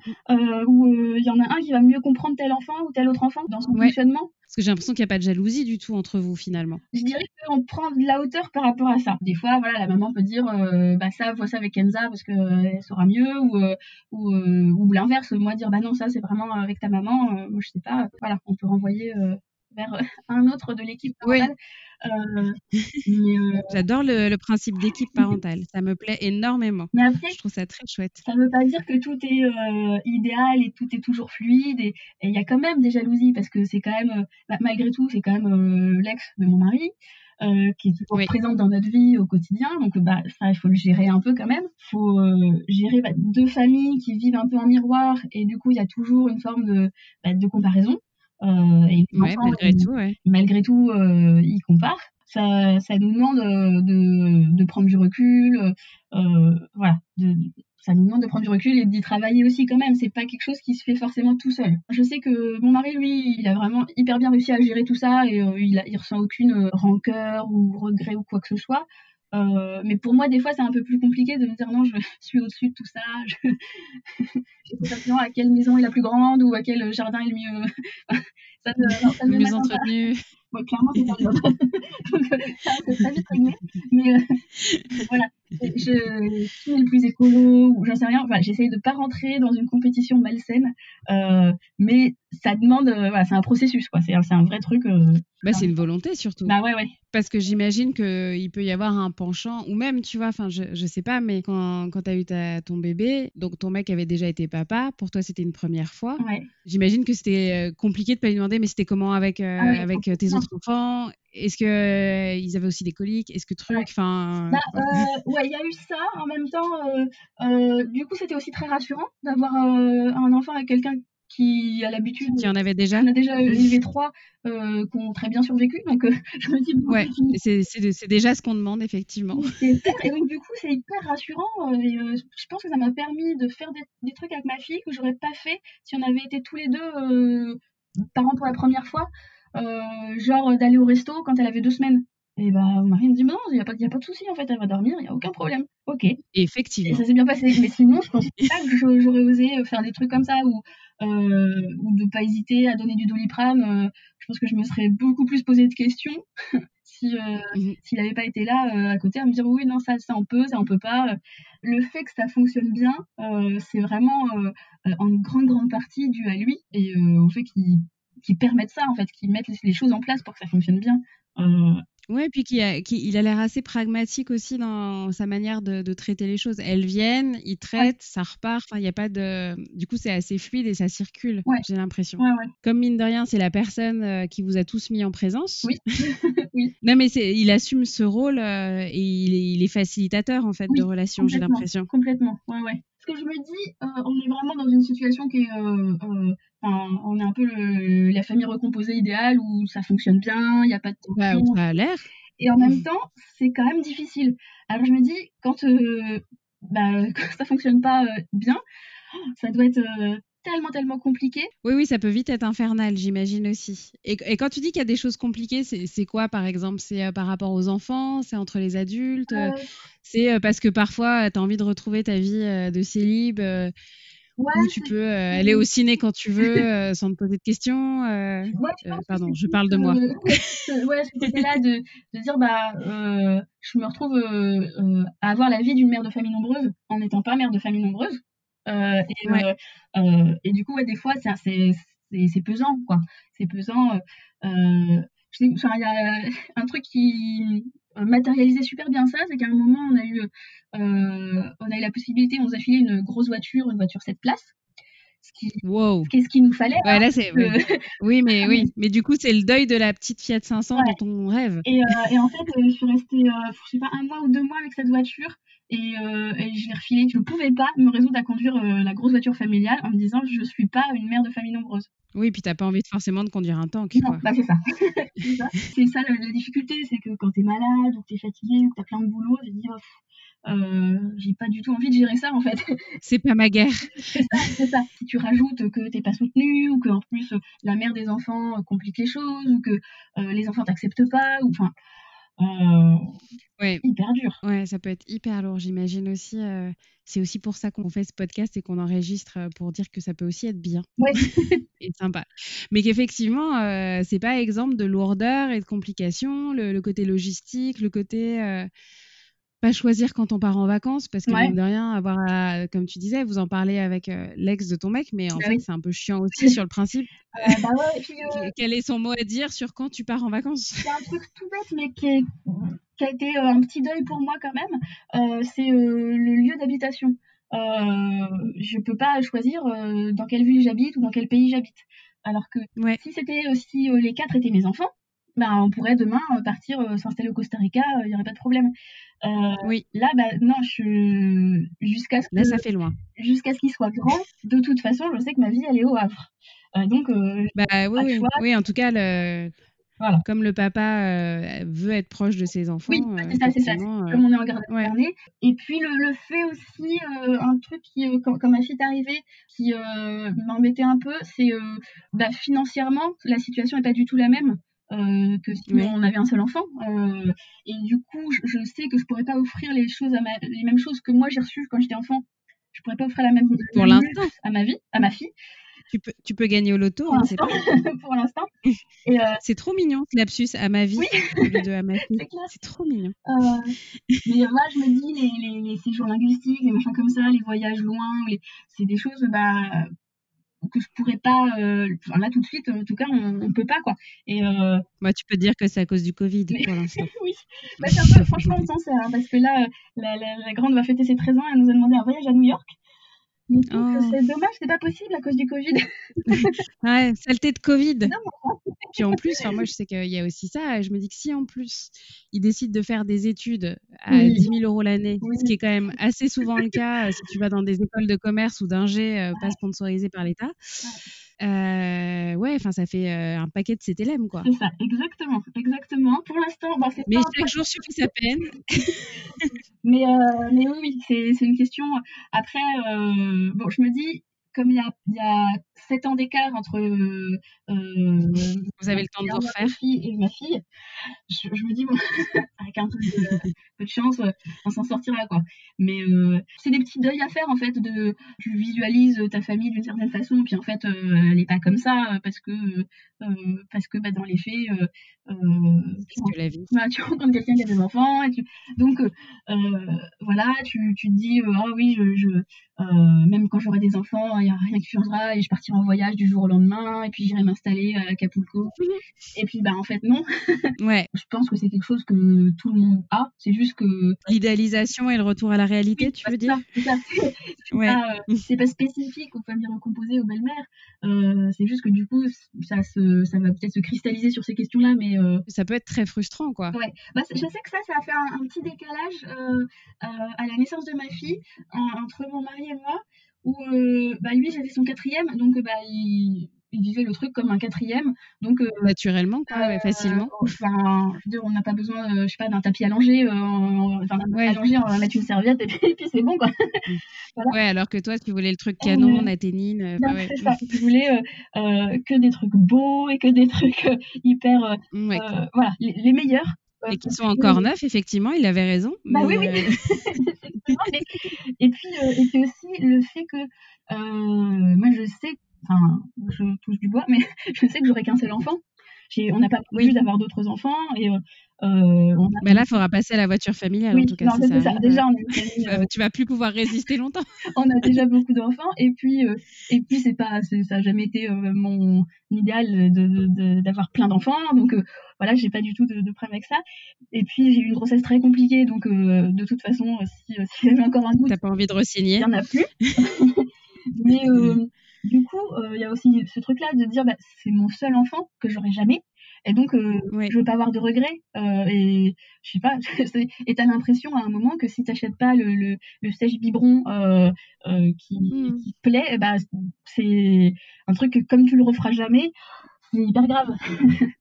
où il y en a un qui va mieux comprendre tel enfant ou tel autre enfant dans son fonctionnement. Parce que j'ai l'impression qu'il n'y a pas de jalousie du tout entre vous finalement. Je dirais qu'on prend de la hauteur par rapport à ça. Des fois, voilà, la maman peut dire, euh, bah ça, vois ça avec Kenza parce qu'elle saura mieux, ou, euh, ou, euh, ou l'inverse, moi dire, bah non, ça c'est vraiment avec ta maman, moi je sais pas. Voilà, on peut renvoyer vers un autre de l'équipe parentale. Euh, <laughs> J'adore le, principe d'équipe parentale, ça me plaît énormément. Mais après, je trouve ça très chouette. Ça ne veut pas dire que tout est idéal et tout est toujours fluide et il y a quand même des jalousies parce que c'est quand même, bah, malgré tout, c'est quand même l'ex de mon mari. Euh, qui est toujours présente dans notre vie au quotidien. Donc, bah, ça, il faut le gérer un peu quand même. Il faut euh, gérer bah, deux familles qui vivent un peu en miroir et du coup, il y a toujours une forme de, bah, de comparaison. Euh, et malgré, tout, ouais. malgré tout, euh, ils comparent. Ça, ça nous demande euh, de, de prendre du recul, voilà, de, ça nous demande de prendre du recul et d'y travailler aussi quand même. C'est pas quelque chose qui se fait forcément tout seul. Je sais que mon mari, lui, il a vraiment hyper bien réussi à gérer tout ça et euh, il, a, il ressent aucune rancœur ou regret ou quoi que ce soit. Euh, mais pour moi, des fois, c'est un peu plus compliqué de me dire non, je <laughs> suis au-dessus de tout ça. Je <laughs> ne sais pas à quelle maison est la plus grande ou à quel jardin est le mieux. <laughs> ça ne, le mieux entretenu. Ouais, clairement, c'est pas <laughs> Donc, euh, <laughs> ça, c'est très vite réglé. Mais euh, <laughs> voilà, je suis le plus écolo ou j'en sais rien. Enfin, j'essaye de pas rentrer dans une compétition malsaine, euh, mais ça demande, euh, voilà, c'est un processus, quoi. C'est un vrai truc. Euh, bah, c'est une volonté surtout. Bah ouais, ouais. Parce que j'imagine qu'il peut y avoir un penchant, ou même, tu vois, enfin, je, je sais pas, mais quand, quand tu as eu ta, ton bébé, donc ton mec avait déjà été papa, pour toi c'était une première fois. Ouais. J'imagine que c'était compliqué de pas lui demander, mais c'était comment avec, ah avec tes autres enfants est-ce que euh, ils avaient aussi des coliques Est-ce que truc Enfin. Bah, euh, ouais, il y a eu ça. En même temps, euh, du coup, c'était aussi très rassurant d'avoir un enfant avec quelqu'un qui a l'habitude. Qui en avait déjà. On a déjà élevé trois euh, qui ont très bien survécu. Donc, <laughs> je me dis. ouais, c'est déjà ce qu'on demande, effectivement. <laughs> et donc, du coup, c'est hyper rassurant. Et, je pense que ça m'a permis de faire des, des, trucs avec ma fille que j'aurais pas fait si on avait été tous les deux parents pour la première fois. Euh, genre d'aller au resto quand elle avait deux semaines. Et bah, mon mari me dit, non, il n'y a, pas, a pas de souci, en fait, elle va dormir, il n'y a aucun problème. Ok. Effectivement. Et ça s'est bien passé. Mais sinon, je pense pas que j'aurais osé faire des trucs comme ça ou, euh, ou de pas hésiter à donner du doliprane. Euh, je pense que je me serais beaucoup plus posé de questions <laughs> si euh, mhm. s'il n'avait pas été là à côté à me dire, oui, non, ça, ça on peut, ça on peut pas. Le fait que ça fonctionne bien, c'est vraiment en grande, grande partie dû à lui et au fait qu'il qui permettent ça, en fait, qui mettent les choses en place pour que ça fonctionne bien. Euh... Ouais, puis qui a, qui, il a l'air assez pragmatique aussi dans sa manière de, de, traiter les choses. Elles viennent, ils traitent, ça repart. Enfin, il y a pas de. Du coup, c'est assez fluide et ça circule. J'ai l'impression. Ouais. Comme mine de rien, c'est la personne euh, qui vous a tous mis en présence. Oui. <laughs> oui. Non, mais il assume ce rôle euh, et il est, il est, facilitateur en fait de relations. J'ai l'impression. Complètement. Ouais, ouais que je me dis, euh, on est vraiment dans une situation qui est, euh, euh, on est un peu le, la famille recomposée idéale où ça fonctionne bien, il n'y a pas de tension. ça a l'air. Et en même temps, c'est quand même difficile. Alors je me dis, quand, bah, <laughs> quand ça fonctionne pas bien, ça doit être tellement, tellement compliqué. Oui, oui, ça peut vite être infernal, j'imagine aussi. Et, quand tu dis qu'il y a des choses compliquées, c'est quoi, par exemple? C'est euh, par rapport aux enfants? C'est entre les adultes? Euh, C'est euh, parce que parfois, tu as envie de retrouver ta vie de célib où tu peux aller au ciné quand tu veux <laughs> sans te poser de questions. pardon, je parle de moi. ouais, c'était là de, de, dire bah je me retrouve à avoir la vie d'une mère de famille nombreuse en n'étant pas mère de famille nombreuse. Euh, et, euh, euh, et, du coup, ouais, des fois, c'est pesant, quoi. C'est pesant. Euh, il y a un truc qui matérialisait super bien ça, c'est qu'à un moment, on a eu, on a eu la possibilité, on nous a filé une grosse voiture, une voiture 7 places ce qui, ce qu'il nous fallait. Ouais, hein, là, c'est, <laughs> oui, mais oui, mais du coup, c'est le deuil de la petite Fiat 500 dont on rêve. Et, euh, et en fait, euh, je suis restée, euh, je sais pas, un mois ou deux mois avec cette voiture. Et, et je l'ai refilée. Je ne pouvais pas me résoudre à conduire la grosse voiture familiale en me disant je ne suis pas une mère de famille nombreuse. Oui, puis tu n'as pas envie forcément de conduire un tank. Non, bah <laughs> c'est ça. c'est ça, la, difficulté, c'est que quand tu es malade ou que tu es fatigué ou que tu as plein de boulot, je dis oh, euh, j'ai pas du tout envie de gérer ça en fait. <laughs> C'est pas ma guerre. <laughs> c'est ça, Si tu rajoutes que t'es pas soutenu ou que en plus la mère des enfants complique les choses ou que euh, les enfants t'acceptent pas ou enfin euh, ouais. hyper dur. Ouais, ça peut être hyper lourd. J'imagine aussi. c'est aussi pour ça qu'on fait ce podcast et qu'on enregistre pour dire que ça peut aussi être bien. Ouais. <laughs> et sympa. Mais qu'effectivement, c'est pas exemple de lourdeur et de complications. le côté logistique, le côté pas choisir quand on part en vacances parce que ouais. de rien avoir comme tu disais vous en parlez avec euh, l'ex de ton mec mais en bah fait c'est un peu chiant <laughs> aussi sur le principe. Euh, bah ouais, puis, euh, quel est son mot à dire sur quand tu pars en vacances? C'est un truc tout bête mais qui, qui a été un petit deuil pour moi quand même c'est le lieu d'habitation. Je peux pas choisir dans quelle ville j'habite ou dans quel pays j'habite. Alors que si c'était si les quatre étaient mes enfants bah, on pourrait demain euh, partir euh, s'installer au Costa Rica, il euh, n'y aurait pas de problème. oui. Là, bah, non, je... jusqu'à ce que... Là, ça fait loin. Jusqu'à ce qu'il soit grand, de toute façon, je sais que ma vie, elle est au Havre. donc, bah, oui, oui, en tout cas, le... Comme le papa veut être proche de ses enfants. Oui, c'est ça, c'est ça. Comme on est en garde ouais. Et puis le, fait aussi, un truc qui, quand, ma fille est arrivée, qui m'embêtait un peu, c'est bah, financièrement, la situation n'est pas du tout la même. Euh, que si on avait un seul enfant. Euh, et du coup, je, sais que je pourrais pas offrir les choses à ma, les mêmes choses que moi j'ai reçues quand j'étais enfant. Je pourrais pas offrir la même pour l'instant à ma vie, à ma fille. Tu peux, tu peux gagner au loto, pour l'instant. <laughs> pour l'instant. <laughs> Euh, c'est trop mignon, ce lapsus à ma vie, oui. C'est <laughs> trop mignon. mais moi, je me dis, les, les, les, séjours linguistiques, les machins comme ça, les voyages loin, c'est des choses, bah, que je pourrais pas euh, là tout de suite en tout cas on, on peut pas quoi. Et euh, bah, tu peux dire que c'est à cause du covid pour l'instant. <laughs> oui. Bah, c'est un peu <laughs> franchement sincère hein, parce que là la, la, la, grande va fêter ses 13 ans elle nous a demandé un voyage à New York Oh. C'est dommage, c'est pas possible à cause du Covid. <laughs> ouais, saleté de Covid. Puis en plus, moi je sais qu'il y a aussi ça. Je me dis que si en plus ils décident de faire des études à 10 000 euros l'année, ce qui est quand même assez souvent le cas euh, si tu vas dans des écoles de commerce ou d'ingé euh, pas sponsorisées par l'État. Ouais, enfin, ça fait euh, un paquet de CTLM, quoi. C'est ça, exactement, exactement. Pour l'instant, bah, c'est Mais chaque jour suffit sa peine. <laughs> mais, euh, mais oui, c'est, c'est une question. Après, euh, bon, je me dis, comme il y a, il y a 7 ans d'écart entre. Euh, Vous avez le temps de vous refaire. Et ma fille, je, je me dis, bon, <laughs> avec un peu de, peu de chance, on s'en sortira, quoi. Mais euh, c'est des petits deuils à faire, en fait, de. Tu visualises ta famille d'une certaine façon, puis en fait, euh, elle n'est pas comme ça, parce que. parce que bah, dans les faits. tu, que la vie. Bah, tu rencontres quelqu'un qui a des enfants, et tu, donc, voilà, tu, tu te dis, oh oui, je. je même quand j'aurai des enfants, il n'y a rien qui changera et je partirai en voyage du jour au lendemain et puis j'irai m'installer à Acapulco. Et puis, bah, en fait, non. <laughs> ouais. Je pense que c'est quelque chose que tout le monde a. C'est juste que. L'idéalisation et le retour à la réalité, tu veux dire <laughs> C'est ouais. pas, euh, <laughs> pas, spécifique aux familles recomposées, aux belles-mères. Euh, c'est juste que du coup, ça, se, ça va peut-être se cristalliser sur ces questions-là, mais. Euh... Ça peut être très frustrant, quoi. Ouais. Bah, je sais que ça, ça a fait un, un petit décalage euh, à la naissance de ma fille en, entre mon mari et moi où euh, bah, lui j'avais son quatrième donc bah il, il vivait le truc comme un quatrième donc euh, naturellement quoi euh, facilement enfin je on n'a pas besoin je sais pas d'un tapis allongé enfin d'un ouais. allongé on va mettre une serviette et puis, <laughs> c'est bon quoi <laughs> voilà. ouais alors que toi tu voulais le truc canon la ténine bah, ouais. tu voulais que des trucs beaux et que des <laughs> trucs hyper ouais. voilà les, les meilleurs et qui sont encore neufs, effectivement, il avait raison. Bah mais... oui, oui. <laughs> mais... <laughs> Et puis, euh, et puis aussi le fait que euh, moi je sais, enfin, je touche du bois, mais <laughs> je sais que j'aurai qu'un seul enfant. on n'a pas prévu Oui. d'avoir d'autres enfants et euh, euh, on a- Bah là, il faudra passer à la voiture familiale, oui, en tout cas, non, si ça, ça c'est ça. arrive. Déjà, on a, une famille, euh, <laughs> Euh, tu vas plus pouvoir résister longtemps. <laughs> on a déjà beaucoup d'enfants et puis euh, et puis c'est pas ça a jamais été euh, mon idéal de- de- de- d'avoir plein d'enfants donc euh, voilà j'ai pas du tout de, de problème avec ça et puis j'ai eu une grossesse très compliquée donc euh, de toute façon euh, si euh, <laughs> s'il y avait encore un doute T'as pas envie de il re-signer. y en a plus mais euh, du coup euh, il y a aussi ce truc là de dire bah, c'est mon seul enfant que j'aurai jamais et donc euh, Ouais. je veux pas avoir de regrets euh, et je sais pas <laughs> et t'as l'impression à un moment que si t'achètes pas le, le, le sèche biberon euh, euh, qui, Mm. qui te plaît ben, c'est un truc que comme tu le referas jamais c'est hyper grave <laughs>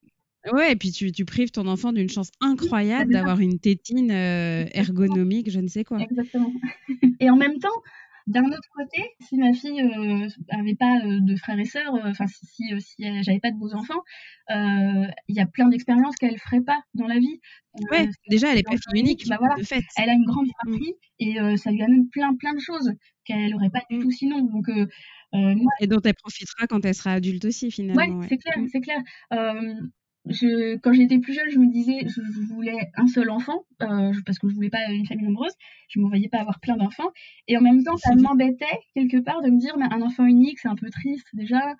Ouais, et puis tu, tu prives ton enfant d'une chance incroyable d'avoir une tétine euh, ergonomique, je ne sais quoi. exactement <laughs> et en même temps d'un autre côté, si ma fille euh, avait pas euh, de frères et sœurs, euh, enfin si, si, euh, j'avais pas de beaux enfants, euh, il y a plein d'expériences qu'elle ferait pas dans la vie. Euh, Ouais, déjà, elle est pas le fille unique, bah voilà. de fait. elle a une grande fratrie et euh, ça lui amène plein plein de choses qu'elle aurait pas du Mm. tout sinon. Donc euh, euh, moi, Et dont elle profitera quand elle sera adulte aussi, finalement. ouais. c'est clair, Mm. c'est clair. Je, quand j'étais plus jeune, je me disais, je, je voulais un seul enfant euh, je- parce que je voulais pas une famille nombreuse. Je me voyais pas avoir plein d'enfants. Et en même temps, ça m'embêtait quelque part de me dire, mais un enfant unique, c'est un peu triste déjà.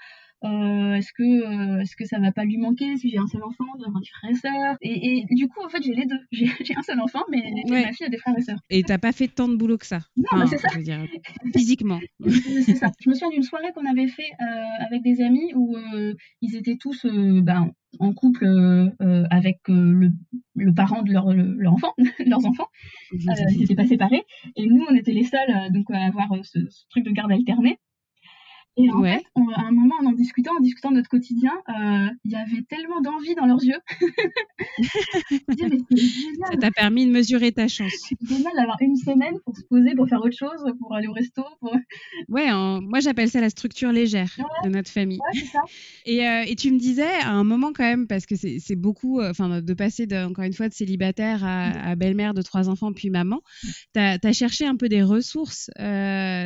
Euh, est-ce que euh, est-ce que ça va pas lui manquer si j'ai un seul enfant d'avoir des frères et sœurs et, et du coup en fait j'ai les deux j'ai <laughs> un seul enfant mais Ouais. ma fille a des frères et sœurs Et t'as pas fait tant de boulot que ça? Non, bah, c'est ça. Je veux dire, physiquement. <laughs> c'est ça. Je me souviens d'une soirée qu'on avait fait euh, avec des amis où ils étaient tous ben, en couple euh, euh, avec euh, le, le parent de leur, le- leur enfant, <laughs> leurs enfants. Ils n'étaient pas séparés. Et nous, on était les seuls donc, à avoir ce, ce truc de garde alternée. Et en Ouais. fait, on- à un moment, en en discutant, en discutant de notre quotidien, euh, il y avait tellement d'envie dans leurs yeux. <laughs> disais, mais génial, Ça t'a permis de mesurer ta chance. c'est génial d'avoir une semaine pour se poser, pour faire autre chose, pour aller au resto. Pour... <laughs> Ouais, en- moi j'appelle ça la structure légère de notre famille. c'est ça. <laughs> Et, euh, et tu me disais à un moment quand même, parce que c'est c'est beaucoup, euh, enfin de passer de, encore une fois de célibataire à, à belle-mère de trois enfants puis maman, tu as, cherché un peu des ressources,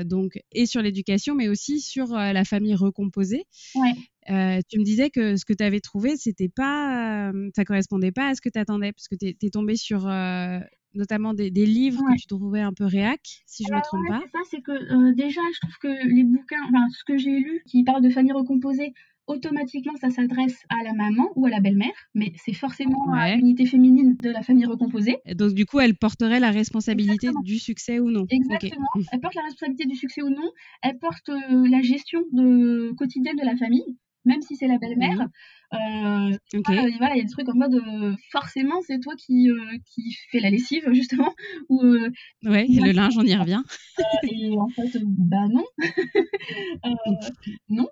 donc et sur l'éducation, mais aussi sur la famille recomposée. Ouais. Euh, tu me disais que ce que tu avais trouvé, c'était pas, euh, ça correspondait pas à ce que tu attendais, parce que tu es, tombé sur euh, notamment des, des livres Ouais. que tu trouvais un peu réac, si je me trompe Ouais, pas. c'est ça, c'est que déjà, je trouve que les bouquins, enfin, ce que j'ai lu, qui parle de famille recomposée, automatiquement, ça s'adresse à la maman ou à la belle-mère, mais c'est forcément à Ouais. l'unité féminine de la famille recomposée. Et Donc du coup, elle porterait la responsabilité Exactement. du succès ou non. Exactement. Elle porte la responsabilité du succès ou non. Elle porte euh, la gestion de, quotidienne de la famille, même si c'est la belle-mère. Euh, Ok. voilà, voilà, il y a des trucs en mode euh, forcément c'est toi qui, qui fais la lessive <laughs> justement ou Ouais, le linge, on y revient. et en fait bah non <laughs> <laughs> non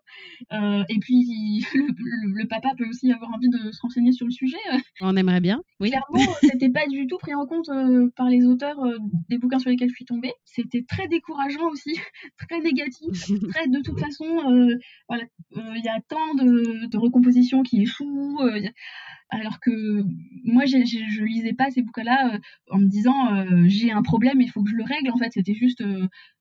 Euh, et puis le, le- le papa peut aussi avoir envie de se renseigner sur le sujet On aimerait bien. Oui. clairement <laughs> c'était pas du tout pris en compte euh, par les auteurs euh, des bouquins sur lesquels je suis tombée c'était très décourageant aussi <laughs> très négatif <laughs> très de toute façon voilà il y a tant de, de recompositions qui échouent alors que moi je lisais pas ces bouquins là en me disant euh, j'ai un problème il faut que je le règle en fait c'était juste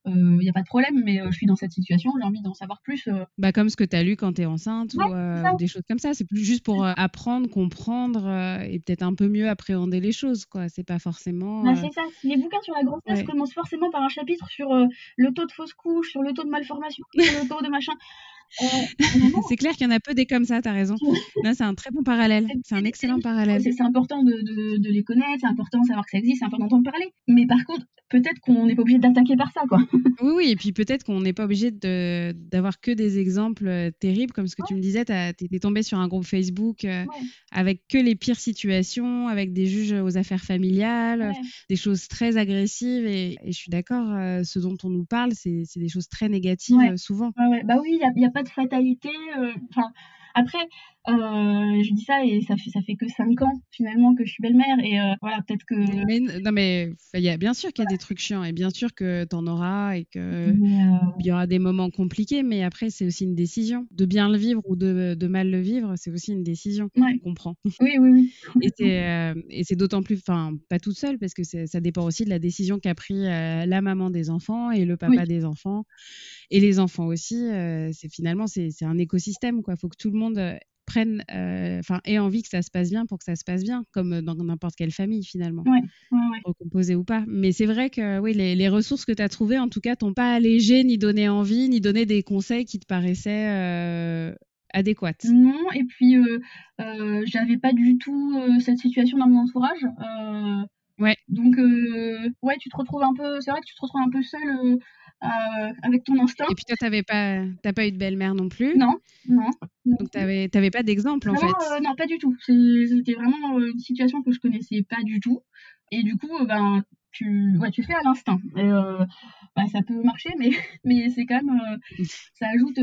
il n'y a pas de problème mais euh, je suis dans cette situation j'ai envie d'en savoir plus euh. Bah, comme ce que tu as lu quand tu es enceinte Ouais, ou euh, des choses comme ça. C'est plus juste pour euh, apprendre, comprendre euh, et peut-être un peu mieux appréhender les choses. quoi. C'est pas forcément. Bah, euh, c'est ça les bouquins sur la grossesse ouais. commencent forcément par un chapitre sur euh, le taux de fausse couche sur le taux de malformation sur le taux de machin Euh, C'est clair qu'il y en a peu des comme ça, tu as raison. C'est un très bon parallèle. C'est un excellent parallèle. C'est important de, de- de les connaître, c'est important de savoir que ça existe, c'est important d'entendre parler. Mais par contre, peut-être qu'on n'est pas obligé d'attaquer par ça, quoi. <laughs> Oui, oui, et puis peut-être qu'on n'est pas obligé de- d'avoir que des exemples euh, terribles, comme ce que tu me disais, tu étais tombé sur un groupe Facebook euh, Ouais. avec que les pires situations, avec des juges aux affaires familiales, Ouais. des choses très agressives, et, et je suis d'accord, euh, ce dont on nous parle, c'est des choses très négatives euh, souvent. Bah oui, il n'y a, y a pas de fatalité. euh, Enfin, après, euh, je dis ça et ça fait, ça fait que 5 ans finalement que je suis belle-mère. Et euh, voilà, peut-être que. Mais non, mais y a bien sûr qu'il y a des trucs chiants, et bien sûr que tu en auras, et Mais, euh, y aura des moments compliqués, mais après, c'est aussi une décision. De bien le vivre ou de, de mal le vivre, c'est aussi une décision. ouais. On comprend. Oui, oui, oui. <laughs> Et c'est euh, et c'est d'autant plus, enfin, pas toute seule, parce que ça dépend aussi de la décision qu'a pris la maman des enfants et le papa Oui. des enfants et les enfants aussi. c'est finalement c'est c'est un écosystème quoi. Faut que tout le monde euh, prennent, enfin, aient envie que ça se passe bien pour que ça se passe bien, comme dans n'importe quelle famille finalement. Ouais, ouais, ouais. Recomposée ou pas. Mais c'est vrai que oui, les, les ressources que tu as trouvées, en tout cas, t'ont pas allégé, ni donné envie, ni donné des conseils qui te paraissaient adéquate. Non, et puis euh, euh, j'avais pas du tout euh, cette situation dans mon entourage. ouais. Donc ouais, tu te retrouves un peu. C'est vrai que tu te retrouves un peu seule avec ton instinct. Et puis toi, t'avais pas, t'as pas eu de belle-mère non plus. Non, non. Donc t'avais, t'avais pas d'exemple en fait. non, pas du tout. C'était vraiment une situation que je connaissais pas du tout. Et du coup, ben tu, ouais, tu fais à l'instinct. bah, ça peut marcher, mais, <laughs> mais c'est quand même, ça ajoute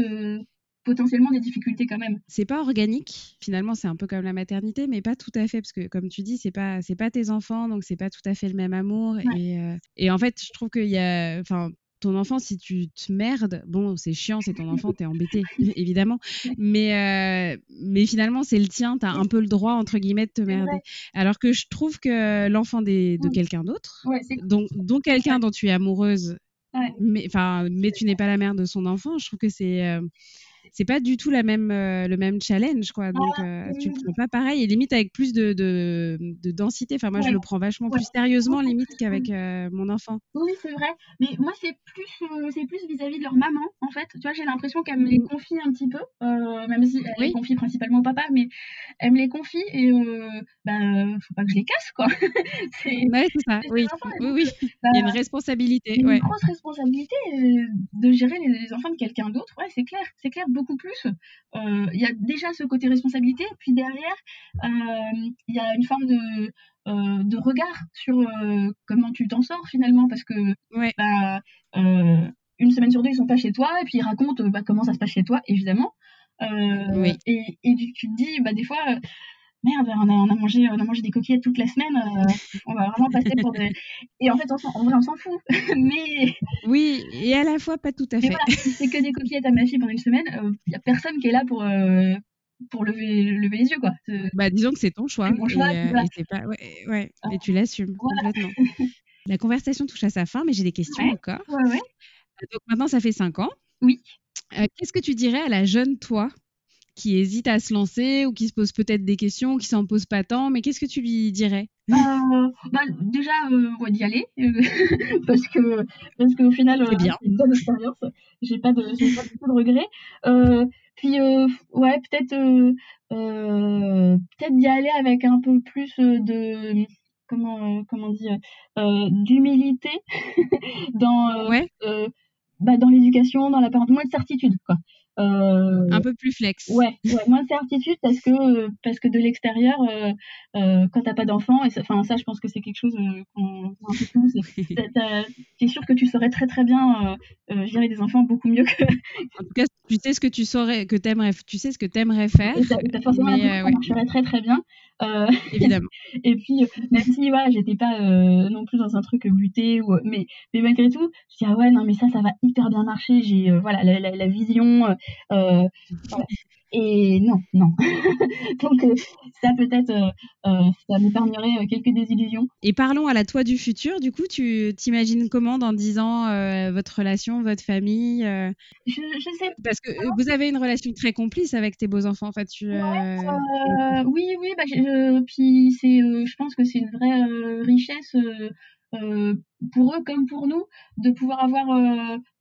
potentiellement des difficultés quand même. C'est pas organique. Finalement, c'est un peu comme la maternité, mais pas tout à fait parce que comme tu dis, c'est pas c'est pas tes enfants, donc c'est pas tout à fait le même amour. Et, euh, et, en fait, je trouve qu'il y a, enfin. Ton enfant, si tu te merdes, bon, c'est chiant, c'est ton enfant, t'es embêté, <laughs> évidemment. Mais, euh, mais finalement, c'est le tien, t'as un peu le droit, entre guillemets, de te merder. Alors que je trouve que l'enfant de quelqu'un d'autre, dont, dont quelqu'un dont tu es amoureuse, mais, mais tu n'es pas la mère de son enfant, je trouve que c'est. Euh, c'est pas du tout la même, euh, le même challenge, quoi. Donc, euh, tu le prends pas pareil et limite avec plus de, de, de densité. Enfin, moi, je le prends vachement plus sérieusement, limite, qu'avec euh, mon enfant. Oui, c'est vrai. Mais moi, c'est plus, c'est plus vis-à-vis de leur maman, en fait. Tu vois, j'ai l'impression qu'elle me les mmh. confie un petit peu, même si elle les confie principalement au papa, mais elle me les confie et ben, faut pas que je les casse, quoi. <laughs> c'est ouais, c'est ça. Oui, oui, oui. Bah, il y a une responsabilité. Une grosse responsabilité de gérer les, les enfants de quelqu'un d'autre. Ouais, c'est clair. C'est clair beaucoup plus. Euh, il y a déjà ce côté responsabilité, puis derrière, euh, il y a une forme de, euh, de regard sur comment tu t'en sors finalement, parce que bah, une semaine sur deux, ils sont pas chez toi, et puis ils racontent bah, comment ça se passe chez toi, évidemment. et, et, tu te dis, bah, des fois, merde, on a, on a, mangé, on a mangé des coquillettes toute la semaine, euh, on va vraiment passer pour des. <laughs> Et en fait, on en vrai, on s'en fout. <laughs> mais. Oui, et à la fois, pas tout à fait. Voilà, si c'est que des coquillettes à ma fille pendant une semaine, il euh, n'y a personne qui est là pour. Euh, pour lever, lever les yeux quoi. Bah disons que c'est ton choix, et, pas... ouais, ouais, ah. et tu l'assumes complètement. <laughs> La conversation touche à sa fin, mais j'ai des questions encore. Donc maintenant ça fait 5 ans. Oui. Qu'est-ce que tu dirais à la jeune toi? Qui hésite à se lancer ou qui se pose peut-être des questions, qui s'en pose pas tant, mais qu'est-ce que tu lui dirais? Euh, bah, Déjà, euh, d'y aller, euh, <laughs> parce que parce qu'au final, euh, c'est une bonne expérience. J'ai pas de, j'ai pas de regrets. Euh, puis ouais, peut-être peut-être d'y aller avec un peu plus de comment comment dire d'humilité <laughs> dans ouais. bah, dans l'éducation, dans la parole, moins de certitude quoi. Euh, un peu plus flex. Ouais, ouais moins de certitude parce que parce que de l'extérieur, euh, euh, quand t'as pas d'enfant, et enfin ça, je pense que c'est quelque chose qu'on un peu tous. <laughs> T'es sûr que tu saurais très très bien gérer des enfants beaucoup mieux que. en tout cas, tu sais ce que tu saurais, que t'aimerais, tu sais ce que t'aimerais faire. T'as forcément mais, ouais. très très bien. Euh, <laughs> Évidemment. et puis même si voilà, j'étais pas non plus dans un truc buté ou mais mais malgré tout, je dis ah ouais non mais ça ça va hyper bien marcher. J'ai voilà la, la, la vision. Voilà. Et non, non. <laughs> Donc euh, ça peut-être, euh, euh, ça m'épargnerait quelques désillusions. Et parlons à la toi du futur. Du coup, tu t'imagines comment dans 10 ans votre relation, votre famille je, je, sais. Parce que vous avez une relation très complice avec tes beaux enfants. En fait, tu, oui, oui. Bah, puis c'est, je pense que c'est une vraie richesse. pour eux comme pour nous de pouvoir avoir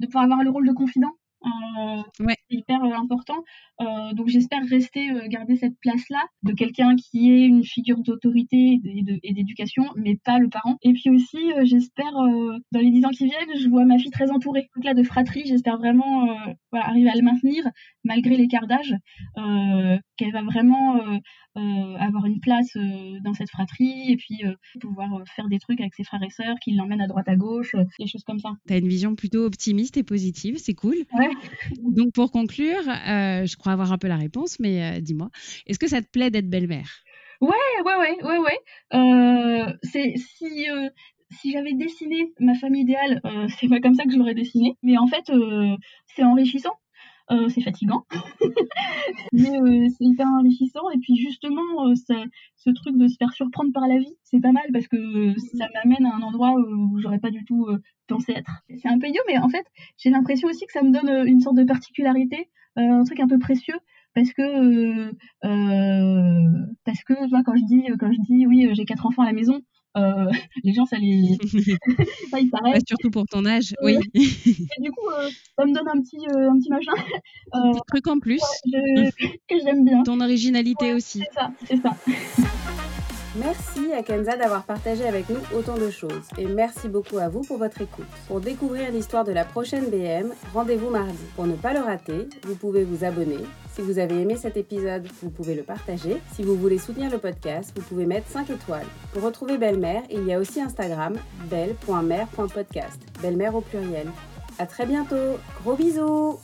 de pouvoir avoir le rôle de confident euh, ouais. C'est hyper euh, important. Euh, donc j'espère rester, garder cette place-là de quelqu'un qui est une figure d'autorité et d'éducation, mais pas le parent. Et puis aussi, j'espère, dans les dix ans qui viennent, je vois ma fille très entourée. Donc là, de fratrie, j'espère vraiment voilà, arriver à le maintenir, malgré l'écart d'âge, qu'elle va vraiment avoir une place dans cette fratrie et puis pouvoir faire des trucs avec ses frères et sœurs qui l'emmènent à droite à gauche, des choses comme ça. Tu as une vision plutôt optimiste et positive, c'est cool. Ouais. <laughs> Donc pour conclure, euh, je crois avoir un peu la réponse, mais euh, dis-moi, est-ce que ça te plaît d'être belle-mère? Ouais, ouais, ouais, ouais, ouais. Euh, c'est si si j'avais dessiné ma famille idéale, c'est pas comme ça que je l'aurais dessiné. Mais en fait, c'est enrichissant. Euh, c'est fatigant, <laughs> mais euh, c'est hyper enrichissant. Et puis justement, euh, ce truc de se faire surprendre par la vie, c'est pas mal parce que ça m'amène à un endroit où j'aurais pas du tout pensé être. C'est un peu idiot, mais en fait, j'ai l'impression aussi que ça me donne une sorte de particularité, un truc un peu précieux parce que parce que tu quand je dis quand je dis oui j'ai quatre enfants à la maison euh, <laughs> les gens ça les <laughs> <laughs> ça ils Bah, s'arrêtent surtout pour ton âge, Ouais. oui. et du coup euh, ça me donne un petit euh, un petit machin Un euh, petit truc en plus. je- que j'aime bien Ton originalité aussi. c'est ça c'est ça Merci à Kenza d'avoir partagé avec nous autant de choses. Et merci beaucoup à vous pour votre écoute. Pour découvrir l'histoire de la prochaine BM, rendez-vous mardi. Pour ne pas le rater, vous pouvez vous abonner. Si vous avez aimé cet épisode, vous pouvez le partager. Si vous voulez soutenir le podcast, vous pouvez mettre 5 étoiles. Pour retrouver Belle-Mère, il y a aussi Instagram, belle.mère.podcast. Belle-Mère au pluriel. À très bientôt. Gros bisous